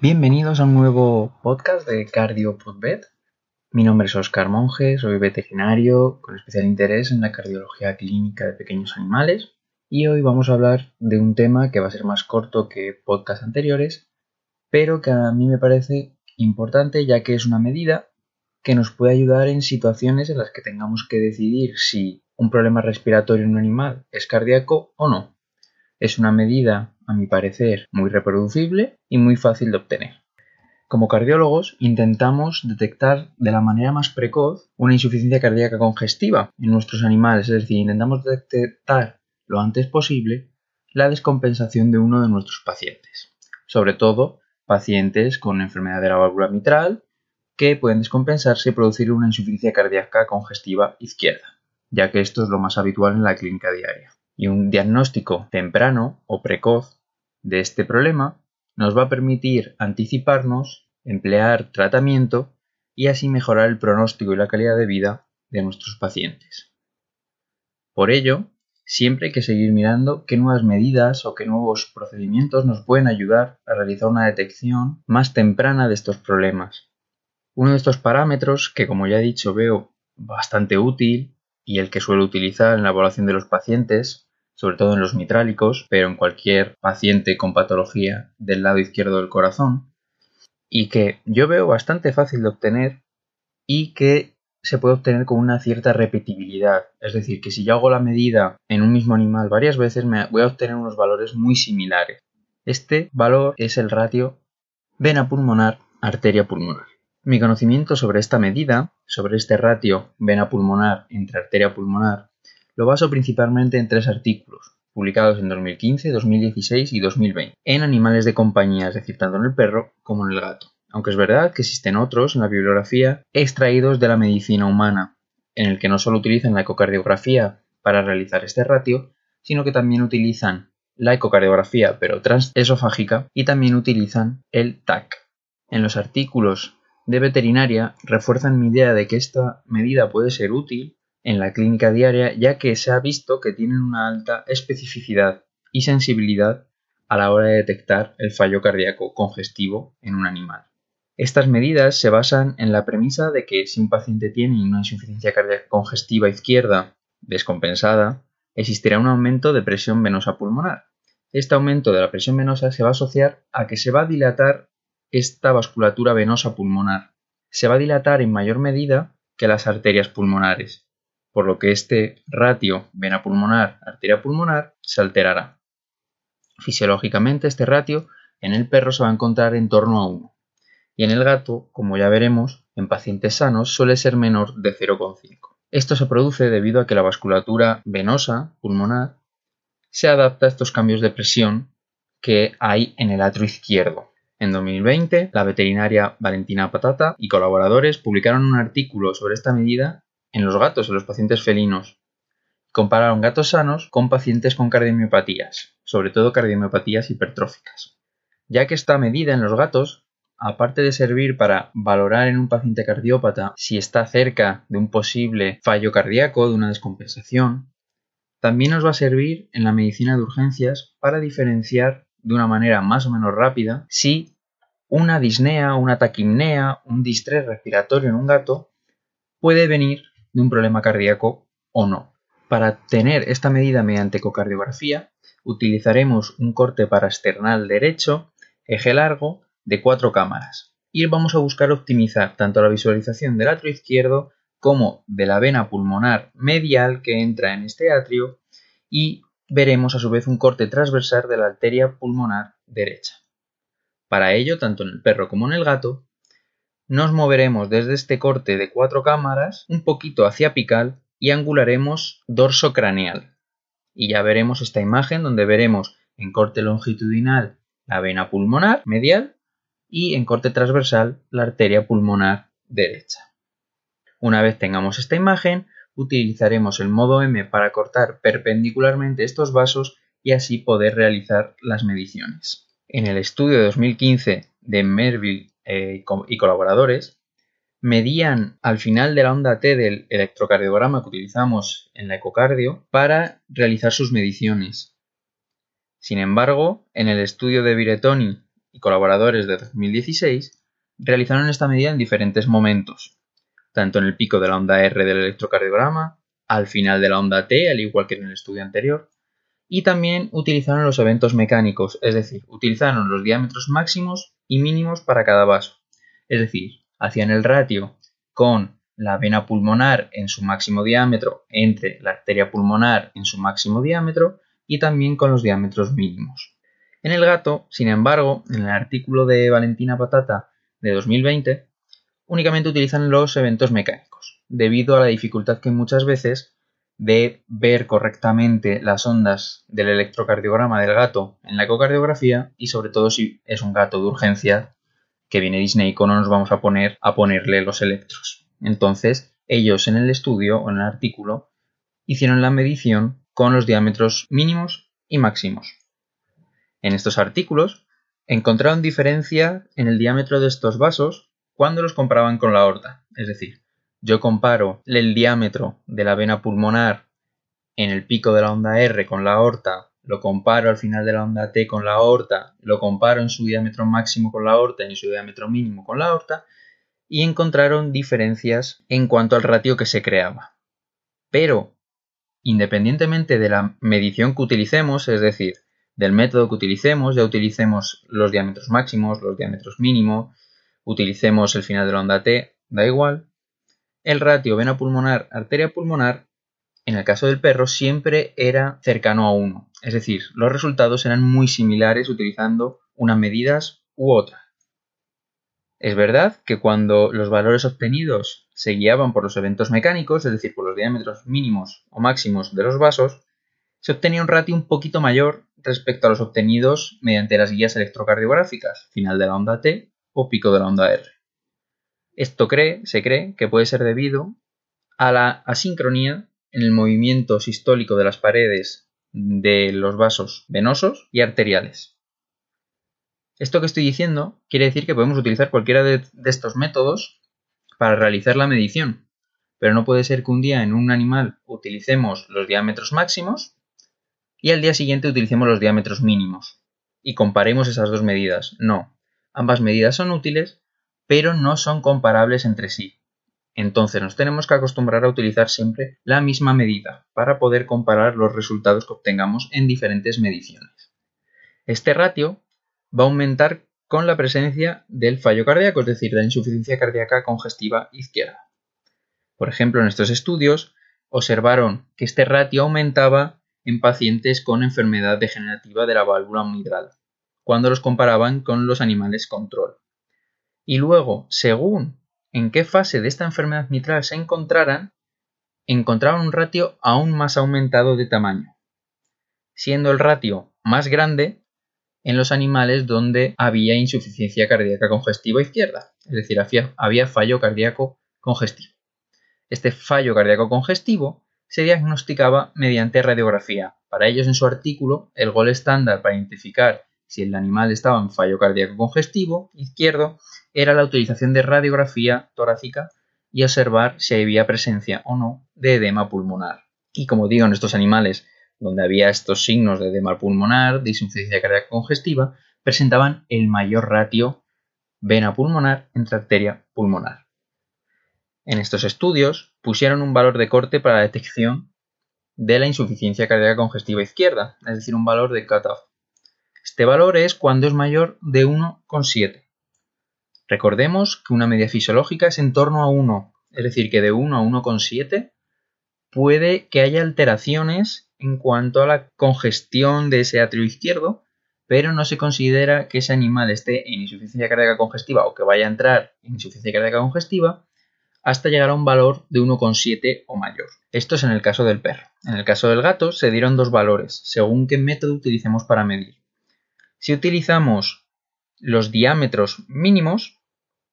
Bienvenidos a un nuevo podcast de Cardio Podvet. Mi nombre es Oscar Monge, soy veterinario con especial interés en la cardiología clínica de pequeños animales y hoy vamos a hablar de un tema que va a ser más corto que podcasts anteriores, pero que a mí me parece importante ya que es una medida que nos puede ayudar en situaciones en las que tengamos que decidir si un problema respiratorio en un animal es cardíaco o no. Es una medida, a mi parecer, muy reproducible y muy fácil de obtener. Como cardiólogos intentamos detectar de la manera más precoz una insuficiencia cardíaca congestiva en nuestros animales, es decir, intentamos detectar lo antes posible la descompensación de uno de nuestros pacientes, sobre todo pacientes con enfermedad de la válvula mitral que pueden descompensarse y producir una insuficiencia cardíaca congestiva izquierda, ya que esto es lo más habitual en la clínica diaria. Y un diagnóstico temprano o precoz de este problema nos va a permitir anticiparnos, emplear tratamiento y así mejorar el pronóstico y la calidad de vida de nuestros pacientes. Por ello, siempre hay que seguir mirando qué nuevas medidas o qué nuevos procedimientos nos pueden ayudar a realizar una detección más temprana de estos problemas uno de estos parámetros que, como ya he dicho, veo bastante útil y el que suelo utilizar en la evaluación de los pacientes, sobre todo en los mitrálicos, pero en cualquier paciente con patología del lado izquierdo del corazón, y que yo veo bastante fácil de obtener y que se puede obtener con una cierta repetibilidad. Es decir, que si yo hago la medida en un mismo animal varias veces, me voy a obtener unos valores muy similares. Este valor es el ratio vena pulmonar-arteria pulmonar. Mi conocimiento sobre esta medida, sobre este ratio vena pulmonar entre arteria pulmonar, lo baso principalmente en tres artículos, publicados en 2015, 2016 y 2020, en animales de compañía, es decir, tanto en el perro como en el gato. Aunque es verdad que existen otros en la bibliografía extraídos de la medicina humana, en el que no solo utilizan la ecocardiografía para realizar este ratio, sino que también utilizan la ecocardiografía pero transesofágica y también utilizan el TAC. En los artículos de veterinaria refuerzan mi idea de que esta medida puede ser útil en la clínica diaria ya que se ha visto que tienen una alta especificidad y sensibilidad a la hora de detectar el fallo cardíaco congestivo en un animal. Estas medidas se basan en la premisa de que si un paciente tiene una insuficiencia cardíaca congestiva izquierda descompensada, existirá un aumento de presión venosa pulmonar. Este aumento de la presión venosa se va a asociar a que se va a dilatar esta vasculatura venosa pulmonar se va a dilatar en mayor medida que las arterias pulmonares, por lo que este ratio vena pulmonar-arteria pulmonar se alterará. Fisiológicamente este ratio en el perro se va a encontrar en torno a 1 y en el gato, como ya veremos, en pacientes sanos suele ser menor de 0,5. Esto se produce debido a que la vasculatura venosa pulmonar se adapta a estos cambios de presión que hay en el atrio izquierdo. En 2020, la veterinaria Valentina Patata y colaboradores publicaron un artículo sobre esta medida en los gatos, en los pacientes felinos. Compararon gatos sanos con pacientes con cardiomiopatías, sobre todo cardiomiopatías hipertróficas, ya que esta medida en los gatos, aparte de servir para valorar en un paciente cardiópata si está cerca de un posible fallo cardíaco, de una descompensación, también nos va a servir en la medicina de urgencias para diferenciar de una manera más o menos rápida si una disnea, una taquimnea, un distrés respiratorio en un gato puede venir de un problema cardíaco o no. Para tener esta medida mediante ecocardiografía, utilizaremos un corte parasternal derecho, eje largo, de cuatro cámaras. Y vamos a buscar optimizar tanto la visualización del atrio izquierdo como de la vena pulmonar medial que entra en este atrio y veremos a su vez un corte transversal de la arteria pulmonar derecha. Para ello, tanto en el perro como en el gato, nos moveremos desde este corte de cuatro cámaras un poquito hacia apical y angularemos dorso craneal. Y ya veremos esta imagen donde veremos en corte longitudinal la vena pulmonar medial y en corte transversal la arteria pulmonar derecha. Una vez tengamos esta imagen, utilizaremos el modo M para cortar perpendicularmente estos vasos y así poder realizar las mediciones. En el estudio de 2015 de Merville eh, y colaboradores, medían al final de la onda T del electrocardiograma que utilizamos en la ecocardio para realizar sus mediciones. Sin embargo, en el estudio de Viretoni y colaboradores de 2016 realizaron esta medida en diferentes momentos, tanto en el pico de la onda R del electrocardiograma, al final de la onda T, al igual que en el estudio anterior, y también utilizaron los eventos mecánicos, es decir, utilizaron los diámetros máximos y mínimos para cada vaso. Es decir, hacían el ratio con la vena pulmonar en su máximo diámetro entre la arteria pulmonar en su máximo diámetro y también con los diámetros mínimos. En el gato, sin embargo, en el artículo de Valentina Patata de 2020, únicamente utilizan los eventos mecánicos, debido a la dificultad que muchas veces de ver correctamente las ondas del electrocardiograma del gato en la ecocardiografía y sobre todo si es un gato de urgencia que viene Disney no nos vamos a poner a ponerle los electros. Entonces, ellos en el estudio o en el artículo hicieron la medición con los diámetros mínimos y máximos. En estos artículos encontraron diferencia en el diámetro de estos vasos cuando los comparaban con la aorta, es decir, yo comparo el diámetro de la vena pulmonar en el pico de la onda R con la aorta, lo comparo al final de la onda T con la aorta, lo comparo en su diámetro máximo con la aorta y en su diámetro mínimo con la aorta, y encontraron diferencias en cuanto al ratio que se creaba. Pero, independientemente de la medición que utilicemos, es decir, del método que utilicemos, ya utilicemos los diámetros máximos, los diámetros mínimos, utilicemos el final de la onda T, da igual, el ratio vena pulmonar, arteria pulmonar, en el caso del perro, siempre era cercano a 1. Es decir, los resultados eran muy similares utilizando unas medidas u otra. Es verdad que cuando los valores obtenidos se guiaban por los eventos mecánicos, es decir, por los diámetros mínimos o máximos de los vasos, se obtenía un ratio un poquito mayor respecto a los obtenidos mediante las guías electrocardiográficas, final de la onda T o pico de la onda R. Esto cree, se cree que puede ser debido a la asincronía en el movimiento sistólico de las paredes de los vasos venosos y arteriales. Esto que estoy diciendo quiere decir que podemos utilizar cualquiera de, de, estos métodos para realizar la medición, pero no puede ser que un día en un animal utilicemos los diámetros máximos y al día siguiente utilicemos los diámetros mínimos y comparemos esas dos medidas. No, ambas medidas son útiles, pero no son comparables entre sí. Entonces nos tenemos que acostumbrar a utilizar siempre la misma medida para poder comparar los resultados que obtengamos en diferentes mediciones. Este ratio va a aumentar con la presencia del fallo cardíaco, es decir, de la insuficiencia cardíaca congestiva izquierda. Por ejemplo, en estos estudios observaron que este ratio aumentaba en pacientes con enfermedad degenerativa de la válvula mitral, cuando los comparaban con los animales control y luego, según en qué fase de esta enfermedad mitral se encontraran, encontraban un ratio aún más aumentado de tamaño, siendo el ratio más grande en los animales donde había insuficiencia cardíaca congestiva izquierda, es decir, había, fallo cardíaco congestivo. Este fallo cardíaco congestivo se diagnosticaba mediante radiografía. Para ellos, en su artículo, el gol estándar para identificar si el animal estaba en fallo cardíaco congestivo izquierdo era la utilización de radiografía torácica y observar si había presencia o no de edema pulmonar. Y como digo, en estos animales donde había estos signos de edema pulmonar, de insuficiencia cardíaca congestiva, presentaban el mayor ratio vena pulmonar entre arteria pulmonar. En estos estudios pusieron un valor de corte para la detección de la insuficiencia cardíaca congestiva izquierda, es decir, un valor de cutoff. Este valor es cuando es mayor de 1,7. Recordemos que una media fisiológica es en torno a 1, es decir, que de 1 a 1,7 puede que haya alteraciones en cuanto a la congestión de ese atrio izquierdo, pero no se considera que ese animal esté en insuficiencia cardíaca congestiva o que vaya a entrar en insuficiencia cardíaca congestiva hasta llegar a un valor de 1,7 o mayor. Esto es en el caso del perro. En el caso del gato se dieron dos valores, según qué método utilicemos para medir. Si utilizamos los diámetros mínimos,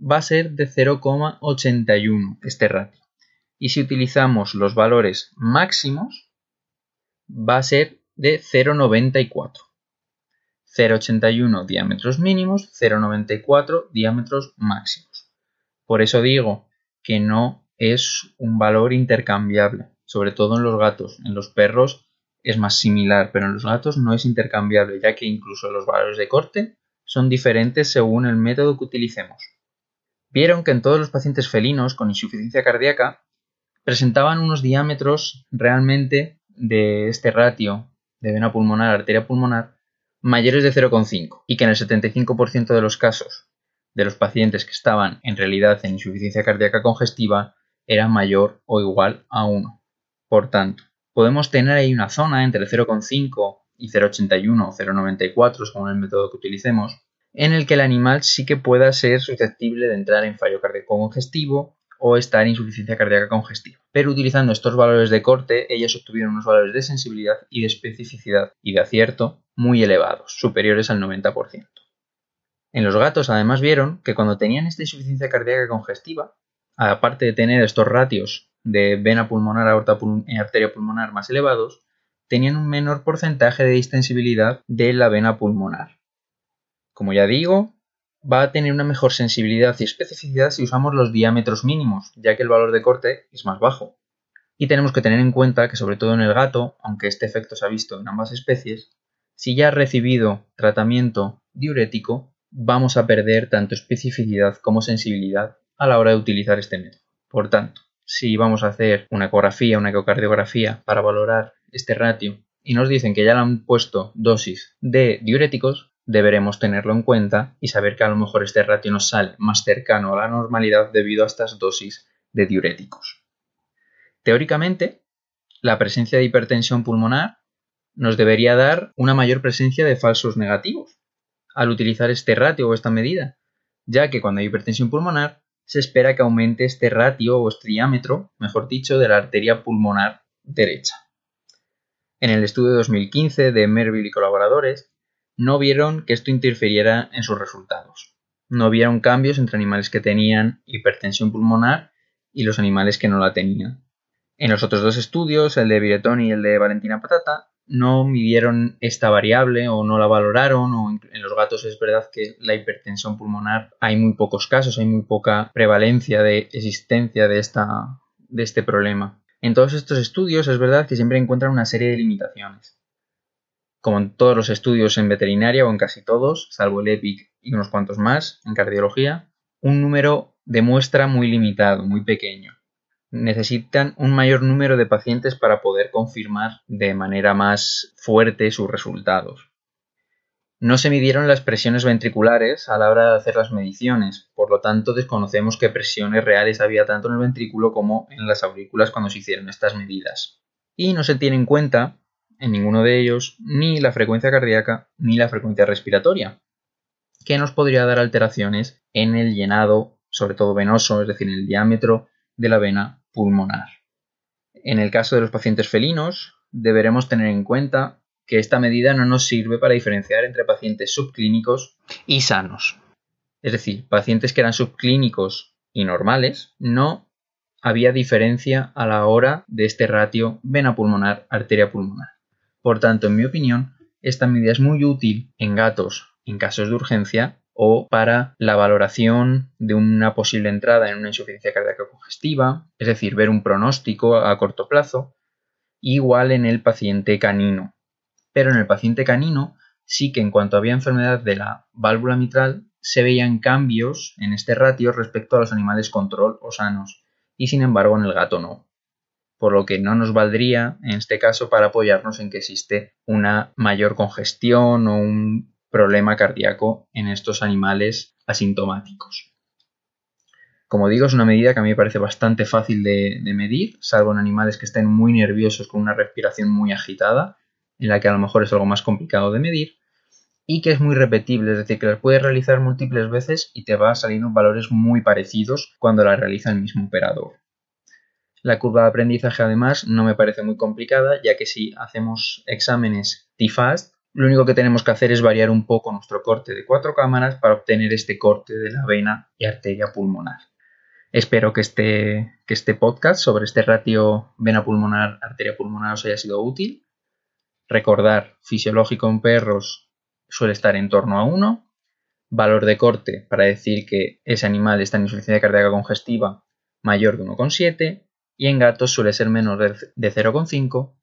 va a ser de 0,81 este ratio. Y si utilizamos los valores máximos, va a ser de 0,94. 0,81 diámetros mínimos, 0,94 diámetros máximos. Por eso digo que no es un valor intercambiable, sobre todo en los gatos. En los perros es más similar, pero en los gatos no es intercambiable, ya que incluso los valores de corte son diferentes según el método que utilicemos. Vieron que en todos los pacientes felinos con insuficiencia cardíaca presentaban unos diámetros realmente de este ratio de vena pulmonar a arteria pulmonar mayores de 0,5 y que en el 75% de los casos de los pacientes que estaban en realidad en insuficiencia cardíaca congestiva era mayor o igual a 1. Por tanto, podemos tener ahí una zona entre 0,5 y 0,81 o 0,94 según el método que utilicemos, en el que el animal sí que pueda ser susceptible de entrar en fallo cardíaco congestivo o estar en insuficiencia cardíaca congestiva. Pero utilizando estos valores de corte, ellos obtuvieron unos valores de sensibilidad y de especificidad y de acierto muy elevados, superiores al 90%. En los gatos además vieron que cuando tenían esta insuficiencia cardíaca congestiva, aparte de tener estos ratios de vena pulmonar a arteria pulmonar más elevados, tenían un menor porcentaje de distensibilidad de la vena pulmonar. Como ya digo, va a tener una mejor sensibilidad y especificidad si usamos los diámetros mínimos, ya que el valor de corte es más bajo. Y tenemos que tener en cuenta que sobre todo en el gato, aunque este efecto se ha visto en ambas especies, si ya ha recibido tratamiento diurético, vamos a perder tanto especificidad como sensibilidad a la hora de utilizar este método. Por tanto, si vamos a hacer una ecografía, una ecocardiografía para valorar este ratio y nos dicen que ya le han puesto dosis de diuréticos, deberemos tenerlo en cuenta y saber que a lo mejor este ratio nos sale más cercano a la normalidad debido a estas dosis de diuréticos. Teóricamente, la presencia de hipertensión pulmonar nos debería dar una mayor presencia de falsos negativos al utilizar este ratio o esta medida, ya que cuando hay hipertensión pulmonar se espera que aumente este ratio o este diámetro, mejor dicho, de la arteria pulmonar derecha. En el estudio de 2015 de Merville y colaboradores, no vieron que esto interfiriera en sus resultados. No vieron cambios entre animales que tenían hipertensión pulmonar y los animales que no la tenían. En los otros dos estudios, el de Viretón y el de Valentina Patata, no midieron esta variable o no la valoraron o en los gatos es verdad que la hipertensión pulmonar hay muy pocos casos, hay muy poca prevalencia de existencia de, esta, de este problema. En todos estos estudios es verdad que siempre encuentran una serie de limitaciones. Como en todos los estudios en veterinaria o en casi todos, salvo el EPIC y unos cuantos más en cardiología, un número de muestra muy limitado, muy pequeño. Necesitan un mayor número de pacientes para poder confirmar de manera más fuerte sus resultados. No se midieron las presiones ventriculares a la hora de hacer las mediciones, por lo tanto desconocemos qué presiones reales había tanto en el ventrículo como en las aurículas cuando se hicieron estas medidas. Y no se tiene en cuenta, en ninguno de ellos, ni la frecuencia cardíaca ni la frecuencia respiratoria, que nos podría dar alteraciones en el llenado, sobre todo venoso, es decir, en el diámetro de la vena pulmonar. En el caso de los pacientes felinos, deberemos tener en cuenta que esta medida no nos sirve para diferenciar entre pacientes subclínicos y sanos. Es decir, pacientes que eran subclínicos y normales, no había diferencia a la hora de este ratio vena pulmonar, arteria pulmonar. Por tanto, en mi opinión, esta medida es muy útil en gatos en casos de urgencia o para la valoración de una posible entrada en una insuficiencia cardíaca congestiva, es decir, ver un pronóstico a corto plazo, igual en el paciente canino, pero en el paciente canino sí que en cuanto había enfermedad de la válvula mitral se veían cambios en este ratio respecto a los animales control o sanos y sin embargo en el gato no. Por lo que no nos valdría en este caso para apoyarnos en que existe una mayor congestión o un problema cardíaco en estos animales asintomáticos. Como digo, es una medida que a mí me parece bastante fácil de, medir, salvo en animales que estén muy nerviosos con una respiración muy agitada en la que a lo mejor es algo más complicado de medir y que es muy repetible, es decir, que la puedes realizar múltiples veces y te va salir valores muy parecidos cuando la realiza el mismo operador. La curva de aprendizaje además no me parece muy complicada, ya que si hacemos exámenes T-FAST, lo único que tenemos que hacer es variar un poco nuestro corte de cuatro cámaras para obtener este corte de la vena y arteria pulmonar. Espero que este, que este podcast sobre este ratio vena pulmonar, arteria pulmonar os haya sido útil Recordar, fisiológico en perros suele estar en torno a 1. Valor de corte para decir que ese animal está en insuficiencia cardíaca congestiva mayor de 1,7 y en gatos suele ser menor de 0,5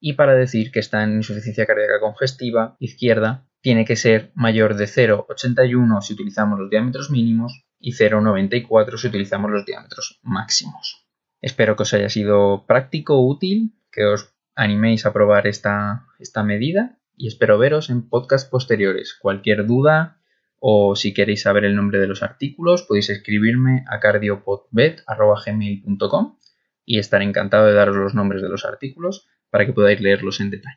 y para decir que está en insuficiencia cardíaca congestiva izquierda tiene que ser mayor de 0,81 si utilizamos los diámetros mínimos y 0,94 si utilizamos los diámetros máximos. Espero que os haya sido práctico, útil, que os animéis a probar esta, esta medida y espero veros en podcast posteriores. Cualquier duda o si queréis saber el nombre de los artículos podéis escribirme a cardiopodbet.gmail.com y estaré encantado de daros los nombres de los artículos para que podáis leerlos en detalle.